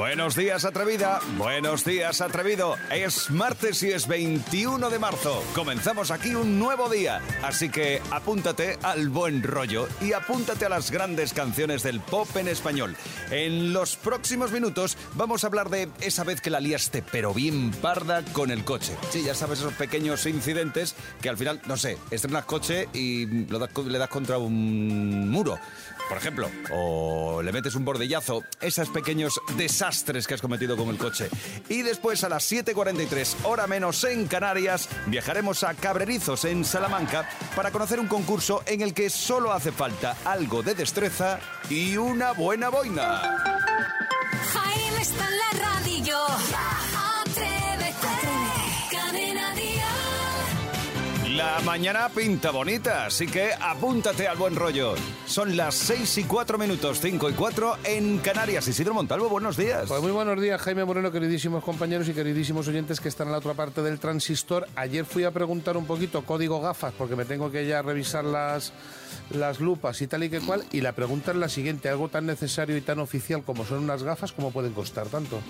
Buenos días, atrevida. Buenos días, atrevido. Es martes y es 21 de marzo. Comenzamos aquí un nuevo día. Así que apúntate al buen rollo y apúntate a las grandes canciones del pop en español. En los próximos minutos vamos a hablar de esa vez que la liaste, pero bien parda con el coche. Sí, ya sabes esos pequeños incidentes que al final, no sé, estrenas coche y lo le das contra un muro por ejemplo, o le metes un bordillazo, esos pequeños desastres que has cometido con el coche. Y después a las 7.43, hora menos en Canarias, viajaremos a Cabrerizos, en Salamanca, para conocer un concurso en el que solo hace falta algo de destreza y una buena boina. Jaime está en la radio. La mañana pinta bonita, así que apúntate al buen rollo. Son las 6 y 4 minutos, 5 y 4 en Canarias. Isidro Montalvo, buenos días. Pues muy buenos días, Jaime Moreno, queridísimos compañeros y queridísimos oyentes que están en la otra parte del transistor. Ayer fui a preguntar un poquito código gafas, porque me tengo que ya revisar las, las lupas y tal y que cual. Y la pregunta es la siguiente: algo tan necesario y tan oficial como son unas gafas, ¿cómo pueden costar tanto?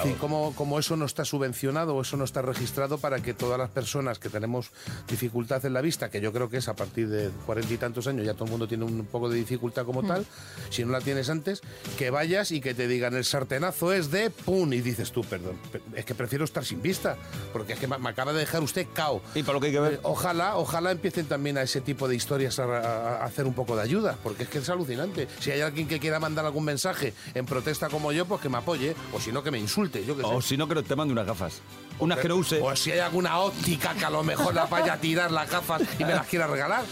Claro. ¿cómo, cómo eso no está subvencionado o eso no está registrado para que todas las personas que tenemos dificultad en la vista, que yo creo que es a partir de cuarenta y tantos años, ya todo el mundo tiene un poco de dificultad como tal, si no la tienes antes, que vayas y que te digan el sartenazo es de pum y dices tú, perdón, pe- es que prefiero estar sin vista, porque es que me, acaba de dejar usted cao. Y para lo que hay que ver. Eh, Ojalá, ojalá empiecen también a ese tipo de historias a, a- a hacer un poco de ayuda, porque es que es alucinante. Si hay alguien que quiera mandar algún mensaje en protesta como yo, pues que me apoye, o si no que me insulte, yo que sé. O si no, que te mande unas gafas. Unas que no use. O si hay alguna óptica que a lo mejor la vaya a tirar las gafas y me las quiera regalar.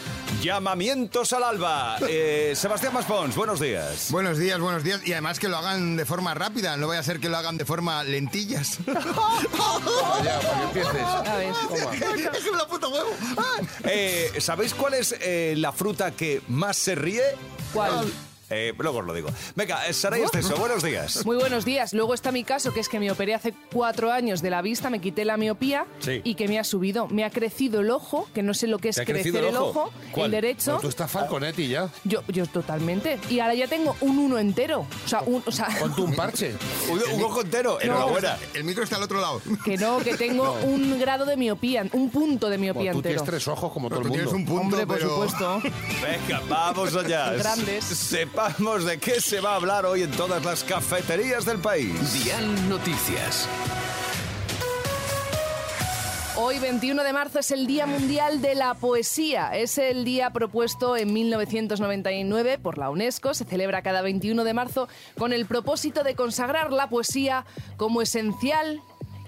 Llamamientos al alba. Eh, Sebastián Maspons, buenos días. Buenos días, buenos días. Y además que lo hagan de forma rápida, no vaya a ser que lo hagan de forma lentillas. Ya, para que empieces. Es la puta huevo. Ah. Eh, ¿Sabéis cuál es eh, la fruta que más se ríe? ¿Cuál? Eh, luego os lo digo. Venga, eh, Saray Esteso, buenos días. Muy buenos días. Luego está mi caso, que es que me operé hace cuatro años de la vista, me quité la miopía Sí. y que me ha subido. Me ha crecido el ojo, que no sé lo que es ¿Te ha crecer crecido el el ojo? ojo, ¿Cuál? el derecho. No, tú estás Falconetti ya. Yo, yo totalmente. Y ahora ya tengo un uno entero. O sea, un, o sea Ponte un parche. Un, un ojo entero, enhorabuena. El micro está al otro lado. que no, que tengo un grado de miopía, un punto de miopía Bueno, tú entero. tienes tres ojos como todo Tú el tienes mundo. un punto, Hombre, por pero... supuesto. Venga, vamos allá. Grandes. Sepamos de qué se va a hablar hoy en todas las cafeterías del país. Dial Noticias. Hoy, 21 de marzo, es el Día Mundial de la Poesía. Es el día propuesto en 1999 por la UNESCO. Se celebra cada 21 de marzo con el propósito de consagrar la poesía como esencial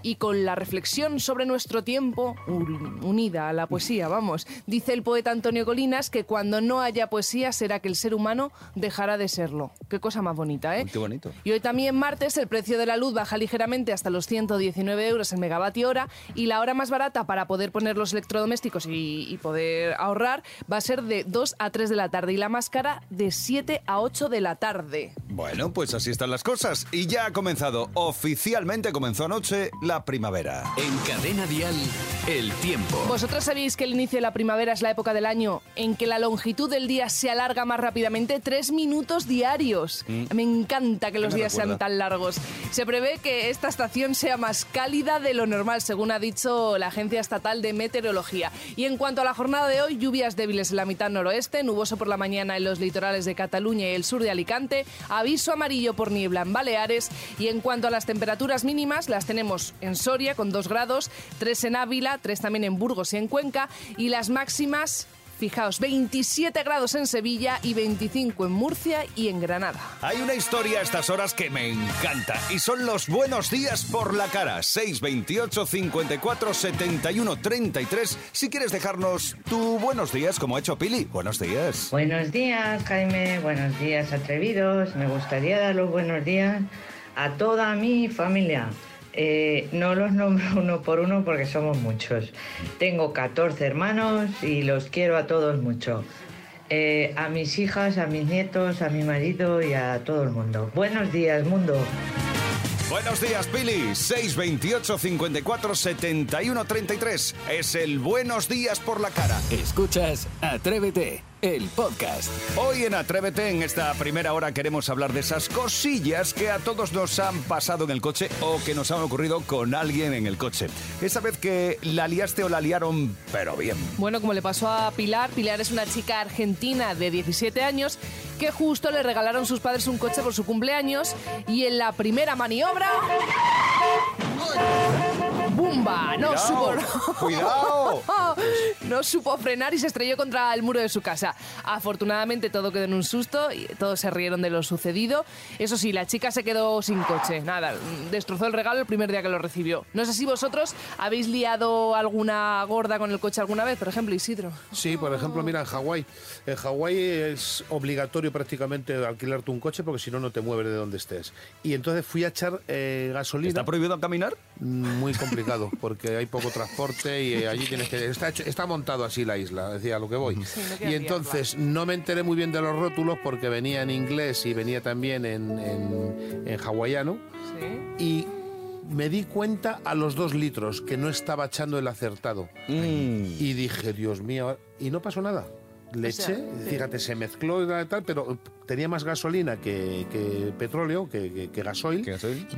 y con la reflexión sobre nuestro tiempo un- unida a la poesía, vamos. Dice el poeta Antonio Colinas que cuando no haya poesía será que el ser humano dejará de serlo. Qué cosa más bonita, ¿eh? Qué bonito. Y hoy también martes el precio de la luz baja ligeramente hasta los 119 euros el megavatio hora y la hora más barata para poder poner los electrodomésticos y, y poder ahorrar va a ser de 2 a 3 de la tarde y la más cara de 7 a 8 de la tarde. Bueno, pues así están las cosas. Y ya ha comenzado, oficialmente comenzó anoche, la primavera. En Cadena Dial, el tiempo. ¿Vosotros sabéis que el inicio de la primavera es la época del año en que la longitud del día se alarga más rápidamente? Tres minutos diarios. Me encanta que los días sean tan largos. Se prevé que esta estación sea más cálida de lo normal, según ha dicho la Agencia Estatal de Meteorología. Y en cuanto a la jornada de hoy, lluvias débiles en la mitad noroeste, nuboso por la mañana en los litorales de Cataluña y el sur de Alicante, aviso amarillo por niebla en Baleares. Y en cuanto a las temperaturas mínimas, las tenemos en Soria con 2 grados, 3 en Ávila, 3 también en Burgos y en Cuenca, y las máximas, fijaos, 27 grados en Sevilla y 25 en Murcia y en Granada. Hay una historia a estas horas que me encanta y son los buenos días por la cara. 628 54 71 33. Si quieres dejarnos tu buenos días, como ha hecho Pili. Buenos días. Buenos días, Jaime. Buenos días, atrevidos. Me gustaría dar los buenos días a toda mi familia. Eh, no los nombro uno por uno porque somos muchos. Tengo 14 hermanos y los quiero a todos mucho. Eh, a mis hijas, a mis nietos, a mi marido y a todo el mundo. Buenos días, mundo. Buenos días, Pili. 628 54 71 33. Es el Buenos Días por la cara. Escuchas Atrévete, el podcast. Hoy en Atrévete, en esta primera hora, queremos hablar de esas cosillas que a todos nos han pasado en el coche o que nos han ocurrido con alguien en el coche. Esa vez que la liaste o la liaron, pero bien. Bueno, como le pasó a Pilar, Pilar es una chica argentina de 17 años que justo le regalaron sus padres un coche por su cumpleaños y en la primera maniobra... ¡Bumba! No Cuidado, supo... cuidado. no supo frenar y se estrelló contra el muro de su casa. Afortunadamente todo quedó en un susto y todos se rieron de lo sucedido. Eso sí, la chica se quedó sin coche. Nada, destrozó el regalo el primer día que lo recibió. No sé si vosotros habéis liado alguna gorda con el coche alguna vez, por ejemplo, Isidro. Sí, por ejemplo, mira, en Hawái. En Hawái es obligatorio prácticamente alquilarte un coche porque si no, no te mueves de donde estés. Y entonces fui a echar eh, gasolina. ¿Está prohibido caminar? Muy complicado, porque hay poco transporte y eh, allí tienes que... Está, hecho- está montado así la isla, decía a lo que voy. no y entonces no me enteré muy bien de los rótulos porque venía en inglés y venía también en, en, en hawaiano. Sí. Y me di cuenta a los dos litros que no estaba echando el acertado. Y dije, Dios mío, y no pasó nada. Le O sea, eché, fíjate, se mezcló y tal, pero tenía más gasolina que, que petróleo, que, que- que gasoil,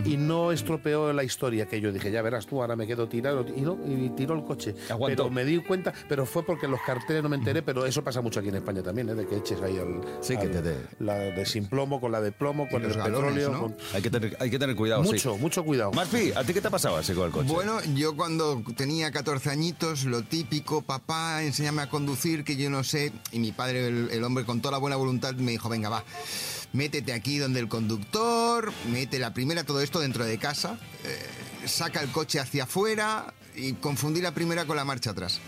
y no estropeó la historia que yo dije, ya verás tú, ahora me quedo tirado, y, no, y tiró el coche. Aguantó. Pero me di cuenta, pero fue porque los carteles no me enteré, pero eso pasa mucho aquí en España también, ¿eh? de que eches ahí al, Sí, que te dé. la de sin plomo, con la de plomo, con el galones, petróleo. ¿no? con- Hay que tener, hay que tener cuidado, sí. Mucho, mucho cuidado. Maspi, ¿a ti qué te ha pasado así con el coche? Bueno, yo cuando tenía 14 añitos, lo típico, papá, enséñame a conducir, que yo no sé. Y mi padre, el, hombre con toda la buena voluntad, me dijo, venga, va, métete aquí donde el conductor, mete la primera, todo esto dentro de casa, eh, saca el coche hacia afuera y confundí la primera con la marcha atrás.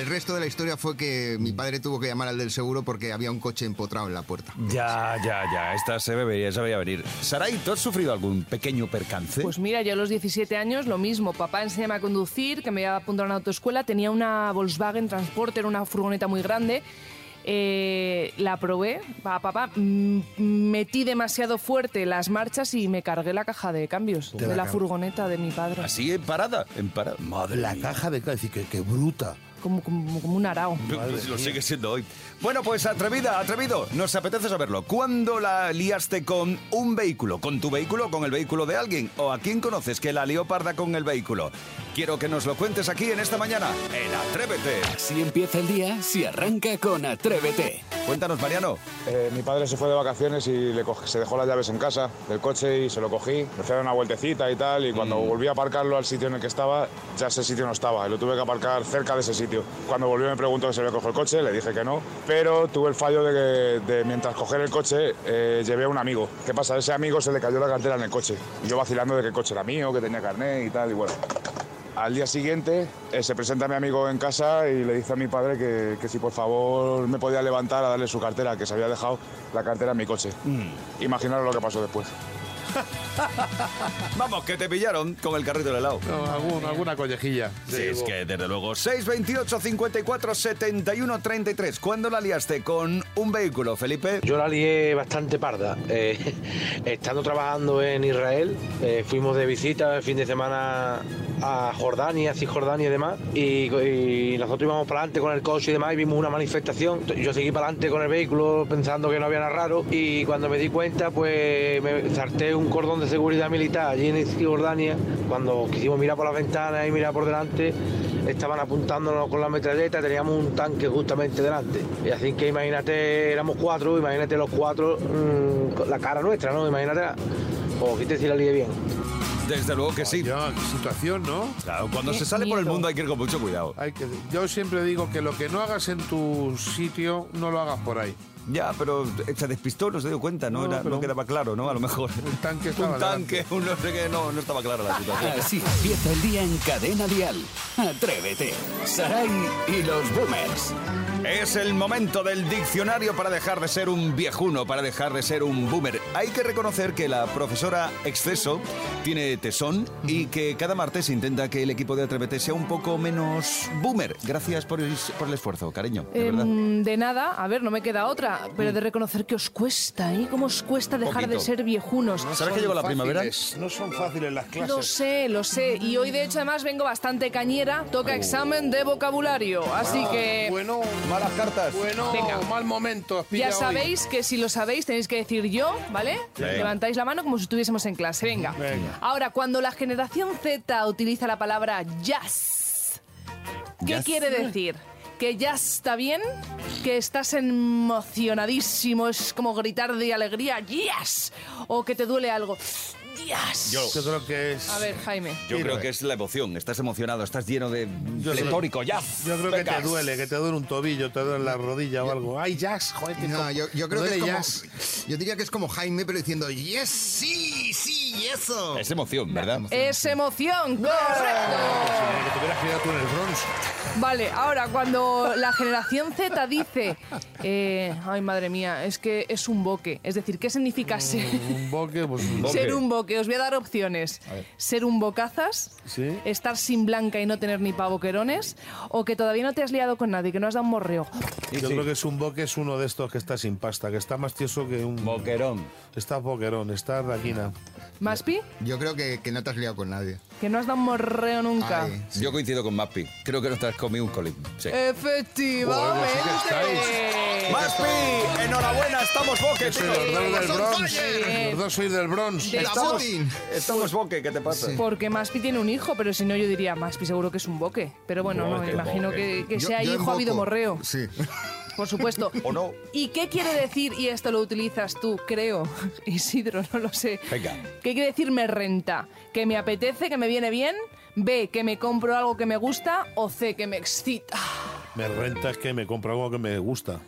El resto de la historia fue que mi padre tuvo que llamar al del seguro porque había un coche empotrado en la puerta. Ya, ya, ya. Esta se veía, se veía venir. Saray, ¿tú has sufrido algún pequeño percance? Pues mira, yo a los 17 años lo mismo. Papá enséñame a conducir, que me iba a apuntar a una autoescuela. Tenía una Volkswagen Transporter, una furgoneta muy grande. Eh, la probé, pa- papá, mm, metí demasiado fuerte las marchas y me cargué la caja de cambios de, la la furgoneta de mi padre. Así en parada, en parada. Madre La mía. caja de decir que, que bruta. Como, como, como un arao. Lo sigue siendo hoy. Bueno, pues atrevida, atrevido, nos apetece saberlo. ¿Cuándo la liaste con un vehículo? ¿Con tu vehículo o con el vehículo de alguien? ¿O a quién conoces que la lió parda con el vehículo? Quiero que nos lo cuentes aquí en esta mañana, en Atrévete. Así empieza el día si arranca con Atrévete. Cuéntanos, Mariano. Eh, mi padre se fue de vacaciones y le se dejó las llaves en casa del coche y se lo cogí. Me fui a dar una vueltecita y tal y cuando volví a aparcarlo al sitio en el que estaba, ya ese sitio no estaba y lo tuve que aparcar cerca de ese sitio. Cuando volvió me preguntó que se había cogido el coche, le dije que no, pero tuve el fallo de que de mientras coger el coche eh, llevé a un amigo. ¿Qué pasa? A ese amigo se le cayó la cartera en el coche y yo vacilando de que el coche era mío, que tenía carnet y tal y bueno. Al día siguiente eh, se presenta mi amigo en casa y le dice a mi padre que, que si por favor me podía levantar a darle su cartera, que se había dejado la cartera en mi coche. Imaginaros lo que pasó después. Vamos, que te pillaron con el carrito del helado. No, algún- alguna collejilla. Sí, es que desde luego. 628 54 71 33. ¿Cuándo la liaste con un vehículo, Felipe? Yo la lié bastante parda. Eh, estando trabajando en Israel, eh, fuimos de visita el fin de semana a Jordania, Cisjordania y demás. Y, y nosotros íbamos para adelante con el coche y demás y vimos una manifestación. Yo seguí para adelante con el vehículo pensando que no había nada raro. Y cuando me di cuenta, pues me salté un cordón de seguridad militar allí en Cisjordania. Cuando quisimos mirar por las ventanas y mirar por delante, estaban apuntándonos con la metralleta, teníamos un tanque justamente delante. Y así que imagínate, éramos cuatro, imagínate los cuatro, mm, con la cara nuestra, ¿no? Imagínate, o quítese si la lié bien. Desde luego que sí. Situación, ¿no? Claro, cuando Qué se sale por el mundo hay que ir con mucho cuidado. Hay que, yo siempre digo que lo que no hagas en tu sitio, no lo hagas por ahí. Ya, pero se despistó, no se dio cuenta, no, No, Era- no quedaba claro, ¿no? A lo mejor. Un tanque estaba Un tanque, un no sé qué, no, no estaba clara la situación. Así empieza el día en Cadena Dial. Atrévete. Saray y los boomers. Es el momento del diccionario para dejar de ser un viejuno, para dejar de ser un boomer. Hay que reconocer que la profesora Exceso tiene tesón y que cada martes intenta que el equipo de Atrévete sea un poco menos boomer. Gracias por el, por el esfuerzo, cariño, de verdad. Em, de nada, a ver, no me queda otra. Pero de reconocer que os cuesta, ¿eh? ¿Cómo os cuesta dejar de ser viejunos? No ¿Sabes que llegó la primavera? No son fáciles las clases. Lo sé, lo sé. Y hoy, de hecho, además vengo bastante cañera. Toca examen de vocabulario. Así que Bueno, Malas cartas. bueno, Venga. mal momento. has ya pillado hoy. sabéis que si lo sabéis tenéis que decir yo, ¿vale? Levantáis la mano como si estuviésemos en clase. Venga. Venga. Ahora, cuando la generación Z utiliza la palabra jazz, ¿qué Jazz. quiere decir? ¿Que ya está bien? ¿Que estás emocionadísimo? Es como gritar de alegría, ¡Yes! ¿O que te duele algo? ¡Yes! Yo- Yo creo que es. A ver, Jaime. Yo creo que es la emoción. Estás emocionado, estás lleno de Yo pletórico. Ya. Yo creo que Venga. te duele, que te duele un tobillo, te duele la rodilla o algo. ¡Ay, jazz! Joder, que No, yo, yo creo que es como. jazz. Yo diría que es como Jaime, pero diciendo, yes, sí, sí, eso. Es emoción, ¿verdad? Es emoción, correcto. Que te hubieras criado tú en el Bronx. Vale, ahora cuando la generación Z dice, eh, ay madre mía, es que es un boque, es decir, ¿qué significa ser, Un boque, pues. un- Boque. ser un boque? Os voy a dar opciones. Ser un bocazas, Sí. estar sin blanca y no tener ni pavoquerones, o que todavía no te has liado con nadie, que no has dado un morreo. Yo creo que es un boque, es uno de estos que está sin pasta, que está más tieso que un. Boquerón. Está boquerón, está raquina. ¿Maspi? Yo creo que, que no te has liado con nadie. Que no has dado un morreo nunca. Ay, Yo coincido con Mapi. Creo que no te has comido un colín. Sí. Efectivamente. ¡Maspi! ¡Enhorabuena! ¡Estamos boque, tío! los Los dos sois del Bronx. De la hecho, Putin. Estamos boque, ¿qué te pasa? Porque Maspi tiene un hijo, pero si no yo diría, Maspi seguro que es un boque. Pero bueno, no, Boque, imagino boque. que, que Yo- sea yo hijo ha habido morreo. Sí. Por supuesto. ¿O no? ¿Y qué quiere decir, y esto lo utilizas tú, creo, Isidro, no lo sé? Venga. ¿Qué quiere decir me renta? ¿Que me apetece, que me viene bien? B, que me compro algo que me gusta? ¿O C, que me excita? Me renta es que me compro algo que me gusta.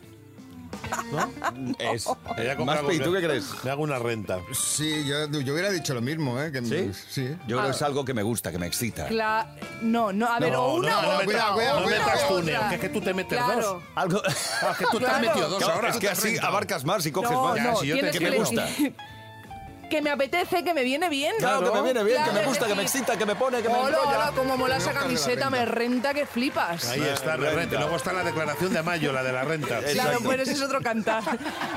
Es. Compra algo Maspi, que- ¿tú qué crees? Me hago una renta. Sí, yo, yo hubiera dicho lo mismo, ¿eh? Que, ¿Sí? sí. Yo creo que es algo que me gusta, que me excita. Cla- no, no, a ver, No, o una no, no otra. cuidado, No cuidado. metas túnel, que es que tú te metes Claro. dos. Algo. Ah, que tú te has Claro. metido dos Claro, ahora. es que así renta. abarcas más y coges No, más. Ya, no, si yo te- que me gusta. Que me apetece, que me viene bien. Claro, que me viene bien, que me gusta, que me sí. excita, que me pone, que me enrolla. hola, como mola esa camiseta, me renta que flipas. Ahí está, la renta. Y luego está la declaración de mayo, la de la renta. Claro, pues ese es otro cantar.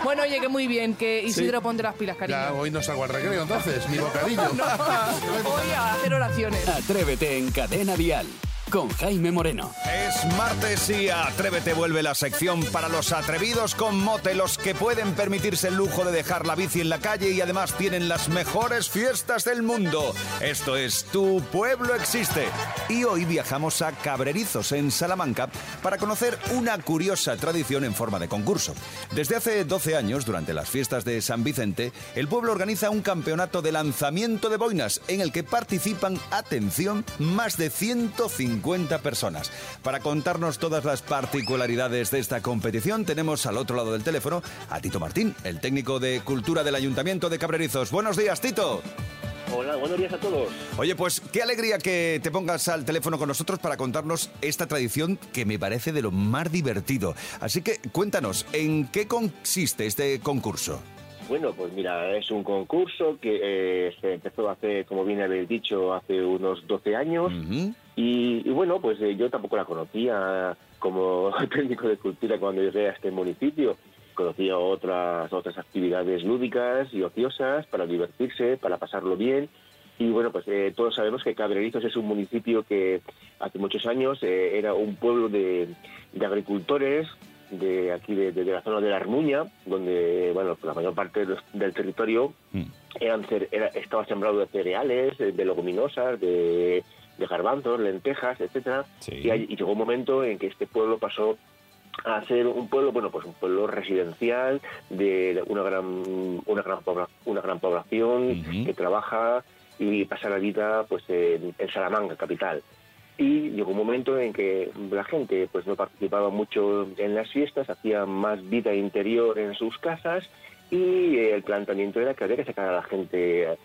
Bueno, oye, que muy bien, que Isidro ponte las pilas, cariño. Ya, hoy no salgo al recreo, entonces, ni bocadillo. Voy a hacer oraciones. Atrévete en Cadena Dial con Jaime Moreno. Es martes y Atrévete vuelve la sección para los atrevidos con mote, los que pueden permitirse el lujo de dejar la bici en la calle y además tienen las mejores fiestas del mundo. Esto es Tu Pueblo Existe. Y hoy viajamos a Cabrerizos, en Salamanca, para conocer una curiosa tradición en forma de concurso. Desde hace 12 años, durante las fiestas de San Vicente, el pueblo organiza un campeonato de lanzamiento de boinas en el que participan, atención, más de 150 personas. Para contarnos todas las particularidades de esta competición, tenemos al otro lado del teléfono a Tito Martín, el técnico de Cultura del Ayuntamiento de Cabrerizos. Buenos días, Tito. Hola, buenos días a todos. Oye, pues qué alegría que te pongas al teléfono con nosotros para contarnos esta tradición que me parece de lo más divertido. Así que cuéntanos, ¿en qué consiste este concurso? Bueno, pues mira, es un concurso que eh, se empezó hace, como bien habéis dicho, hace unos 12 años. Y, y bueno, pues eh, yo tampoco la conocía como técnico de cultura cuando llegué a este municipio. Conocía otras, otras actividades lúdicas y ociosas para divertirse, para pasarlo bien. Y bueno, pues eh, todos sabemos que Cabrerizos es un municipio que hace muchos años eh, era un pueblo de, de agricultores de aquí de, de la zona de la Armuña, donde bueno la mayor parte de del territorio Mm. eran era- estaba sembrado de cereales, de leguminosas, de, de garbanzos, lentejas, etcétera. Sí. Y, hay- y llegó un momento en que este pueblo pasó a ser un pueblo, bueno, pues un pueblo residencial de una gran una gran una gran población Ujú. que trabaja y pasa la vida pues en, en Salamanca capital. Y llegó un momento en que la gente pues no participaba mucho en las fiestas, hacía más vida interior en sus casas y el planteamiento era que había que sacar a la gente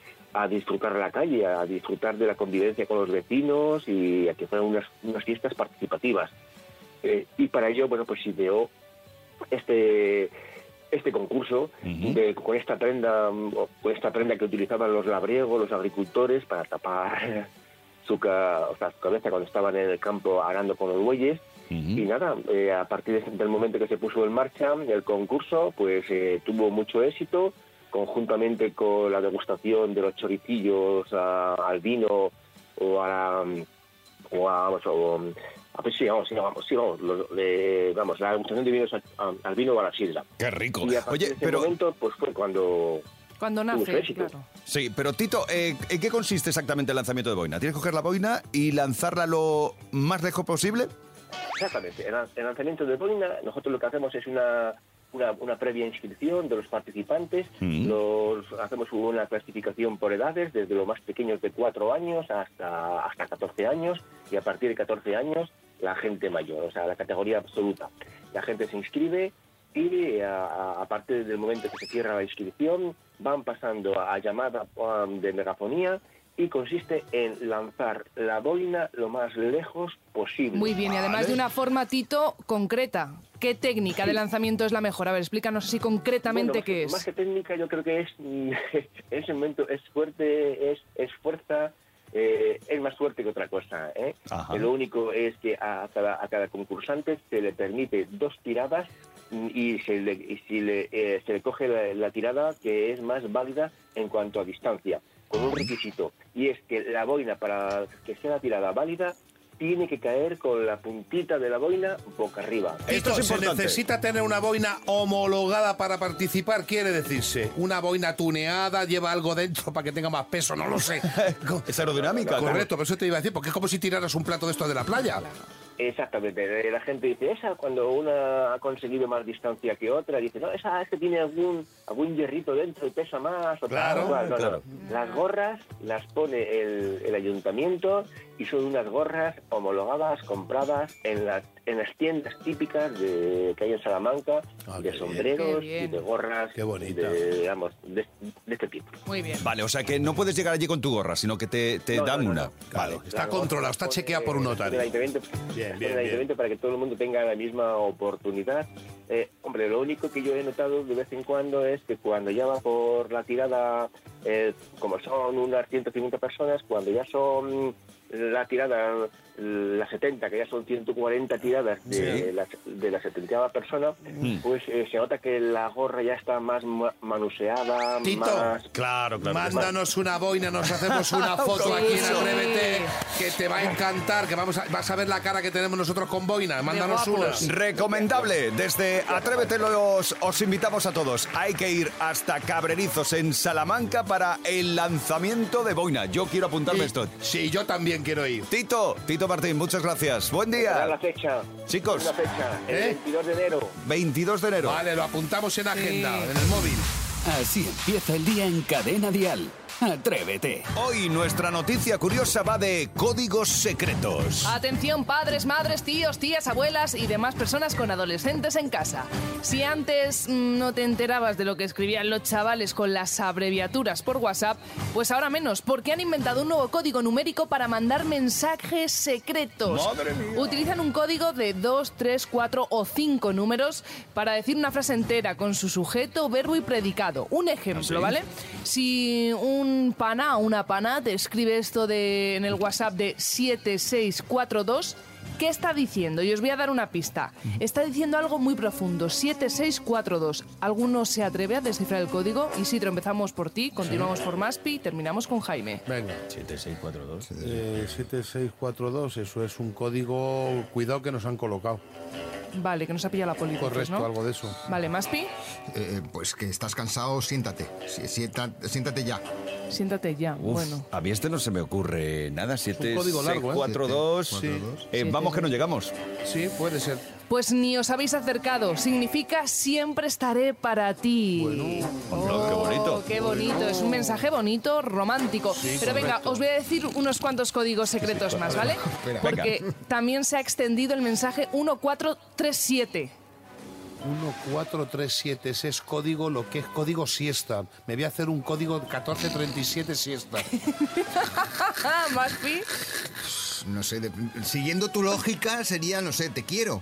a, disfrutar la calle, a disfrutar de la convivencia con los vecinos y a que fueran unas, unas fiestas participativas. Eh, y para ello, bueno, pues ideó este este concurso Ujú. de- con esta prenda con esta prenda que utilizaban los labriegos, los agricultores para tapar su, ca- o sea, su cabeza cuando estaban en el campo arando con los bueyes Y nada, eh, a partir de- del momento que se puso en marcha el concurso, pues eh, tuvo mucho éxito, conjuntamente con la degustación de los choricillos a- al vino o a la, o a, vamos, o, a- pues sí, vamos, sí, vamos, sí, vamos, los- vamos, la degustación de vinos al vino o a la sidra. Qué rico. Y a partir Oye, de ese pero... momento, pues fue cuando Cuando nace, claro. Sí, pero Tito, eh, ¿en qué consiste exactamente el lanzamiento de boina? ¿Tienes que coger la boina y lanzarla lo más lejos posible? Exactamente. El, el lanzamiento de boina, nosotros lo que hacemos es una, una, una previa inscripción de los participantes. Mm. Los, hacemos una clasificación por edades, desde los más pequeños de 4 años hasta, hasta 14 años, y a partir de 14 años la gente mayor, o sea, la categoría absoluta. La gente se inscribe y a, a- a partir del momento que se cierra la inscripción van pasando a llamada um, de megafonía y consiste en lanzar la boina lo más lejos posible. Muy bien, y además de una forma, Tito, concreta. ¿Qué técnica de lanzamiento es la mejor? A ver, explícanos así concretamente Bueno, qué más, Más es. que técnica, yo creo que es en ese momento es fuerte, es, es fuerza, eh, es más fuerte que otra cosa. ¿eh? Lo único es que a cada, a cada concursante se le permite dos tiradas y se le, y si le, eh, se le coge la, la tirada que es más válida en cuanto a distancia, con un requisito, y es que la boina, para que sea la tirada válida, tiene que caer con la puntita de la boina boca arriba. Esto Tito, es se necesita tener una boina homologada para participar, quiere decirse. Una boina tuneada, lleva algo dentro para que tenga más peso, no lo sé. Es aerodinámica. Correcto, pero eso te iba a decir, porque es como si tiraras un plato de esto de la playa. Exactamente, la gente dice, esa cuando una ha conseguido más distancia que otra, dice, no, esa es que tiene algún, algún hierrito dentro y pesa más. O tal, Claro, o cual". No, no. claro. Las gorras las pone el, el ayuntamiento y son unas gorras homologadas, compradas en las, en las tiendas típicas de, que hay en Salamanca, Ah, de sombreros y de gorras Qué bonita. de, digamos, de, de este tipo. Muy bien. Vale, o sea que no puedes llegar allí con tu gorra, sino que te, te No, dan no, no, una. no. Vale. Está controlado, está chequeado por un notario. Bien, bien, bien. para que todo el mundo tenga la misma oportunidad. Eh, hombre, lo único que yo he notado de vez en cuando es que cuando ya va por la tirada, eh, como son unas 150 personas, cuando ya son la tirada, las 70, que ya son 140 tiradas de, la, de la 70 persona, pues eh, se nota que la gorra ya está más ma- manuseada, Tito. más... Claro, claro. Mándanos una boina, nos hacemos una foto aquí en Sí. Atrévete, que te va a encantar, que vamos a, vas a ver la cara que tenemos nosotros con boina. Mándanos una. Recomendable, desde Atrévete los, os invitamos a todos. Hay que ir hasta Cabrerizos en Salamanca para el lanzamiento de Boina. Yo quiero apuntarme esto. Sí, yo también quiero ir. Tito, Tito Martín, muchas gracias. Buen Será la día. fecha. Chicos. La fecha, el ¿Eh? 22 de enero. 22 de enero. Vale, lo apuntamos en agenda, en el móvil. Así empieza el día en Cadena Dial. Atrévete. Hoy nuestra noticia curiosa va de códigos secretos. Atención padres, madres, tíos, tías, abuelas y demás personas con adolescentes en casa. Si antes mm, no te enterabas de lo que escribían los chavales con las abreviaturas por WhatsApp, pues ahora menos, porque han inventado un nuevo código numérico para mandar mensajes secretos. ¡Madre mía! Utilizan un código de 2, 3, 4 o 5 números para decir una frase entera con su sujeto, verbo y predicado. Un ejemplo, ¿vale? Si un pana o una pana te escribe esto de, en el WhatsApp de 7642, ¿qué está diciendo? Y os voy a dar una pista. Está diciendo algo muy profundo, 7642. ¿Alguno se atreve a descifrar el código? Isidro, empezamos por ti, continuamos por Maspi y terminamos con Jaime. Venga. 7642. Eh, 7642, eso es un código, cuidado que nos han colocado. Vale, que nos ha pillado la policía, Correcto, ¿no? algo de eso. Vale, Maspi, Eh, pues que estás cansado, siéntate. Sienta- siéntate ya. siéntate ya. Uf, bueno. a mí este no se me ocurre nada. 7, código largo, ¿eh? 4, 2. Sí. vamos que no llegamos. Sí, puede ser. Pues ni os habéis acercado. Significa siempre estaré para ti. Qué bonito. Qué bonito. Es un mensaje bonito, romántico. Pero venga, os voy a decir unos cuantos códigos secretos más, ¿vale? Porque también se ha extendido el mensaje 1437. 1437, ese es código, lo que es código siesta. Me voy a hacer un código 1437 siesta. Maspi. No sé, de- siguiendo tu lógica sería, no sé, te quiero.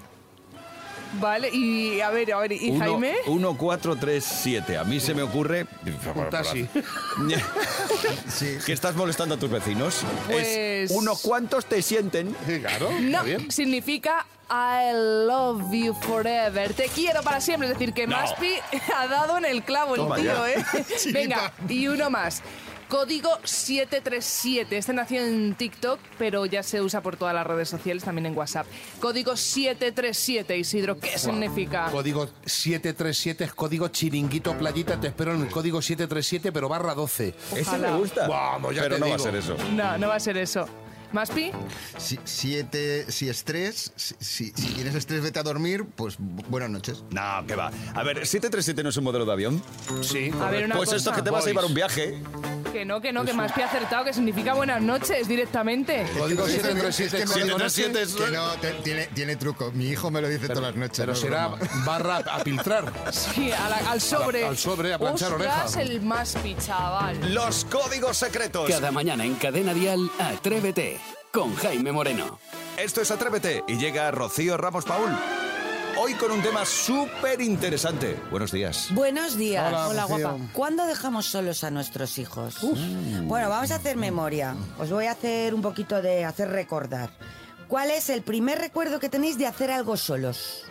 Vale, y a ver, a ver, ¿y Uno- Jaime? 1, 4, 3, 7. A mí se me ocurre. Un taxi. que estás molestando a tus vecinos. Pues- Es unos cuantos te sienten. Claro, No, bien. significa I love you forever. Te quiero para siempre. Es decir, que No. Maspi ha dado en el clavo Toma el tío, ya. ¿eh? Venga, y uno más. Código 737. Este nació en TikTok, pero ya se usa por todas las redes sociales, también en WhatsApp. Código 737, Isidro, ¿qué significa? Código 737 es código chiringuito playita. Te espero en el código 737, pero barra 12. Ese me gusta. Vamos, ya Pero te no va a ser eso. No, no va a ser eso. ¿Maspi? Si, siete, si estrés, si, si, si tienes estrés, vete a dormir, pues bu- buenas noches. No, que va. A ver, 737 no es un modelo de avión. Sí. A ver, una Pues cosa. esto que te vas a llevar un viaje. Que no, que no, que Maspi ha acertado, que significa buenas noches directamente. Código Es que 737 me- código noche. 737 es- Que no, te- tiene, tiene truco. Mi hijo me lo dice todas las noches. Pero no es será broma. barra a filtrar. Sí, a la- al sobre. al sobre, a planchar Ostras, oreja. el Maspi, chaval. Los códigos secretos. Cada mañana en Cadena Dial, Atrévete con Jaime Moreno. Esto es Atrévete y llega Rocío Ramos Paul. Hoy con un tema súper interesante. Buenos días. Buenos días. Hola, guapa. ¿Cuándo dejamos solos a nuestros hijos? Bueno, vamos a hacer memoria. Os voy a hacer un poquito de hacer recordar. ¿Cuál es el primer recuerdo que tenéis de hacer algo solos?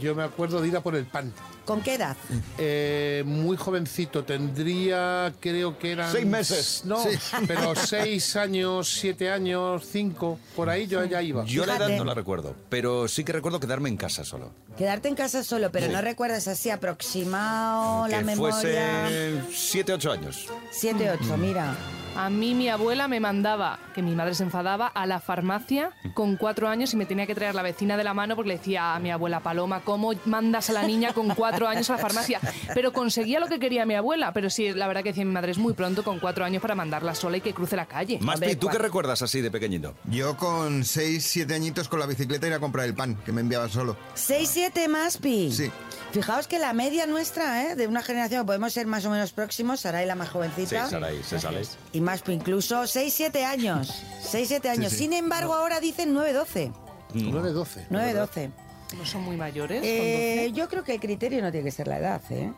Yo me acuerdo de ir a por el pan. ¿Con qué edad? Eh, muy jovencito, tendría, creo que eran... Seis meses. No, pero seis años, siete años, cinco, por ahí yo ya iba. Yo la edad Fíjate. no la recuerdo, pero sí que recuerdo quedarme en casa solo. Quedarte en casa solo, pero Sí. no recuerdas así aproximado la memoria. fuese 7, 8 años. Siete, ocho, mira. A mí mi abuela me mandaba, que mi madre se enfadaba, a la farmacia con cuatro años y me tenía que traer la vecina de la mano porque le decía a mi abuela Paloma, ¿cómo mandas a la niña con cuatro años a la farmacia? Pero conseguía lo que quería mi abuela, pero sí, la verdad que decía mi madre es muy pronto con cuatro años para mandarla sola y que cruce la calle. Maspi, ¿tú qué recuerdas así de pequeñito? Yo con 6, 7 añitos con la bicicleta ir a comprar el pan, que me enviaba solo. Seis, siete más, Pi. Sí. Fijaos que la media nuestra, ¿eh? de una generación, podemos ser más o menos próximos, Saray la más jovencita. Saray, se sale. Y más, incluso 6-7 años. 6-7 años. sí. Sin embargo, ahora dicen 9-12. 9-12. 9-12. ¿No son muy mayores? Eh, 12? yo creo que el criterio no tiene que ser la edad, ¿eh?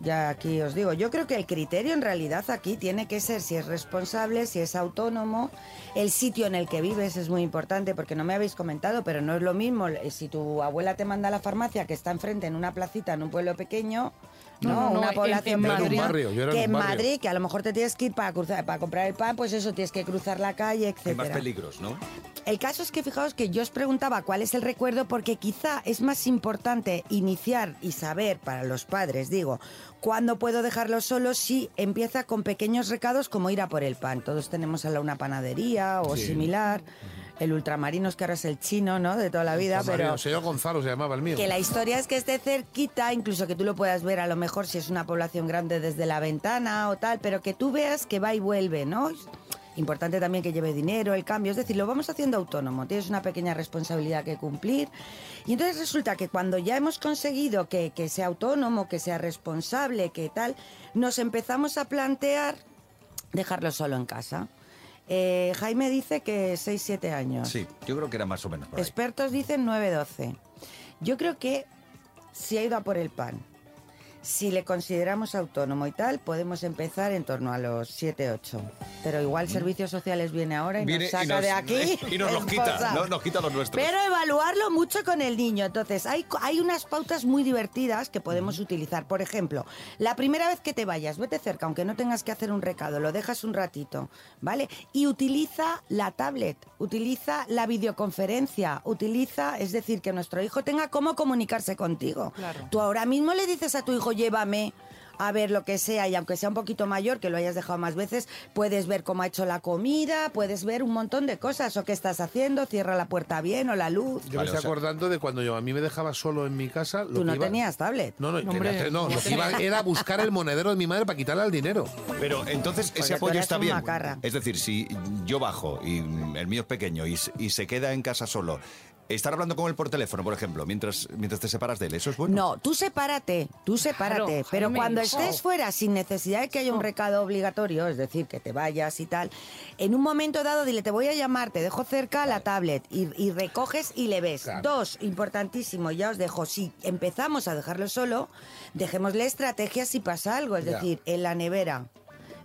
Ya aquí os digo, yo creo que el criterio en realidad aquí tiene que ser si es responsable, si es autónomo, el sitio en el que vives es muy importante porque no me habéis comentado, pero no es lo mismo eh, si tu abuela te manda a la farmacia que está enfrente en una placita en un pueblo pequeño, no, No, no, una población en Madrid. Barrio, que en un barrio. Madrid, que a lo mejor te tienes que ir para cruzar, para comprar el pan, pues eso tienes que cruzar la calle, Hay más peligros, ¿no? El caso es que fijaos que yo os preguntaba cuál es el recuerdo porque quizá es más importante iniciar y saber para los padres, digo, cuándo puedo dejarlos solos si empieza con pequeños recados como ir a por el pan. Todos tenemos a la una panadería o Sí. similar. El ultramarinos que ahora es el chino, ¿no? De toda la vida, pero señor Gonzalo se llamaba el mío. que la historia es que esté cerquita, incluso que tú lo puedas ver a lo mejor si es una población grande desde la ventana o tal, pero que tú veas que va y vuelve, ¿no? Importante también que lleve dinero, el cambio, es decir, lo vamos haciendo autónomo, tienes una pequeña responsabilidad que cumplir. Y entonces resulta que cuando ya hemos conseguido que, que sea autónomo, que sea responsable, que tal, nos empezamos a plantear dejarlo solo en casa. Eh, Jaime dice que 6-7 años. Sí, yo creo que era más o menos por ahí. Expertos dicen 9-12. Yo creo que si ha ido a por el pan, si le consideramos autónomo y tal, podemos empezar en torno a los 7-8. Pero igual Servicios Sociales viene ahora y Mm. Viene nos saca y nos, de aquí. Y nos los quita, no, nos quita los nuestros. Pero evaluarlo mucho con el niño. Entonces, hay, hay unas pautas muy divertidas que podemos utilizar. Por ejemplo, la primera vez que te vayas, vete cerca, aunque no tengas que hacer un recado, lo dejas un ratito, ¿vale? Y utiliza la tablet, utiliza la videoconferencia, utiliza, es decir, que nuestro hijo tenga cómo comunicarse contigo. Claro. Tú ahora mismo le dices a tu hijo, llévame a ver lo que sea y aunque sea un poquito mayor, que lo hayas dejado más veces, puedes ver cómo ha hecho la comida, puedes ver un montón de cosas o qué estás haciendo, cierra la puerta bien o la luz. Yo Vale, me o estoy sea- acordando de cuando yo a mí me dejaba solo en mi casa. Lo Tú que no iba- tenías tablet. No, no, No, hombre, tenía- no, no lo que iba era buscar el monedero de mi madre para quitarle el dinero. Pero entonces Porque ese apoyo está bien. macarra. Es decir, si yo bajo y el mío es pequeño y se queda en casa solo, estar hablando con él por teléfono, por ejemplo, mientras, mientras te separas de él, ¿eso es bueno? No, tú sepárate, tú sepárate. Claro, pero Jaime. cuando Oh. estés fuera sin necesidad de que haya un recado obligatorio, es decir, que te vayas y tal, en un momento dado dile, te voy a llamar, te dejo cerca la tablet y, y recoges y le ves. Claro. Dos, importantísimo, ya os dejo, si empezamos a dejarlo solo, dejémosle estrategias si pasa algo, es Ya. decir, en la nevera.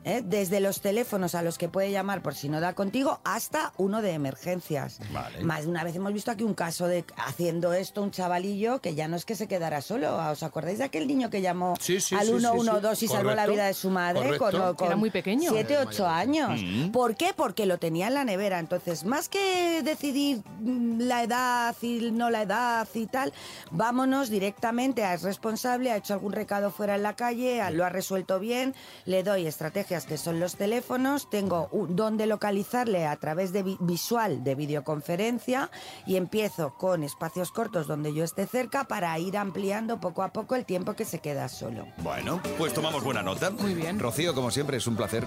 ¿Eh? Desde los teléfonos a los que puede llamar por si no da contigo hasta uno de emergencias. Vale. Más de una vez hemos visto aquí un caso de haciendo esto un chavalillo que ya no es que se quedara solo. ¿Os acordáis de aquel niño que llamó Sí, sí, al sí, sí, 112 sí. y salvó la vida de su madre Correcto. con, con Era muy pequeño. 7, 8 años? Mm. ¿Por qué? Porque lo tenía en la nevera. Entonces, más que decidir mm, la edad y no la edad y tal, vámonos directamente a es responsable, ha hecho algún recado fuera en la calle, lo ha resuelto bien, le doy estrategias que son los teléfonos, tengo un- donde localizarle a través de vi- visual de videoconferencia y empiezo con espacios cortos donde yo esté cerca para ir ampliando poco a poco el tiempo que se queda solo. Bueno, pues tomamos buena nota. Muy bien. Rocío, como siempre, es un placer.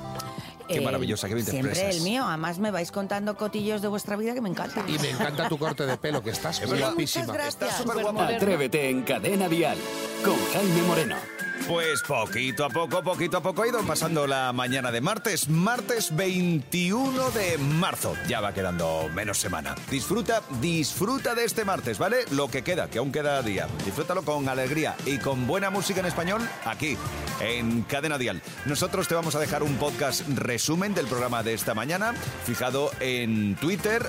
Qué Eh, maravillosa, qué bien te Siempre expresas. el mío, además me vais contando cotillos de vuestra vida que me encanta. Y me encanta tu corte de pelo, que estás guapísima. Muchas gracias. Estás súper guapa. Atrévete en Cadena Dial con Jaime Moreno. Pues poquito a poco, poquito a poco ha ido pasando la mañana de martes, martes 21 de marzo. Ya va quedando menos semana. Disfruta, disfruta de este martes, ¿vale? Lo que queda, que aún queda día. Disfrútalo con alegría y con buena música en español aquí, en Cadena Dial. Nosotros te vamos a dejar un podcast resumen del programa de esta mañana, fijado en Twitter,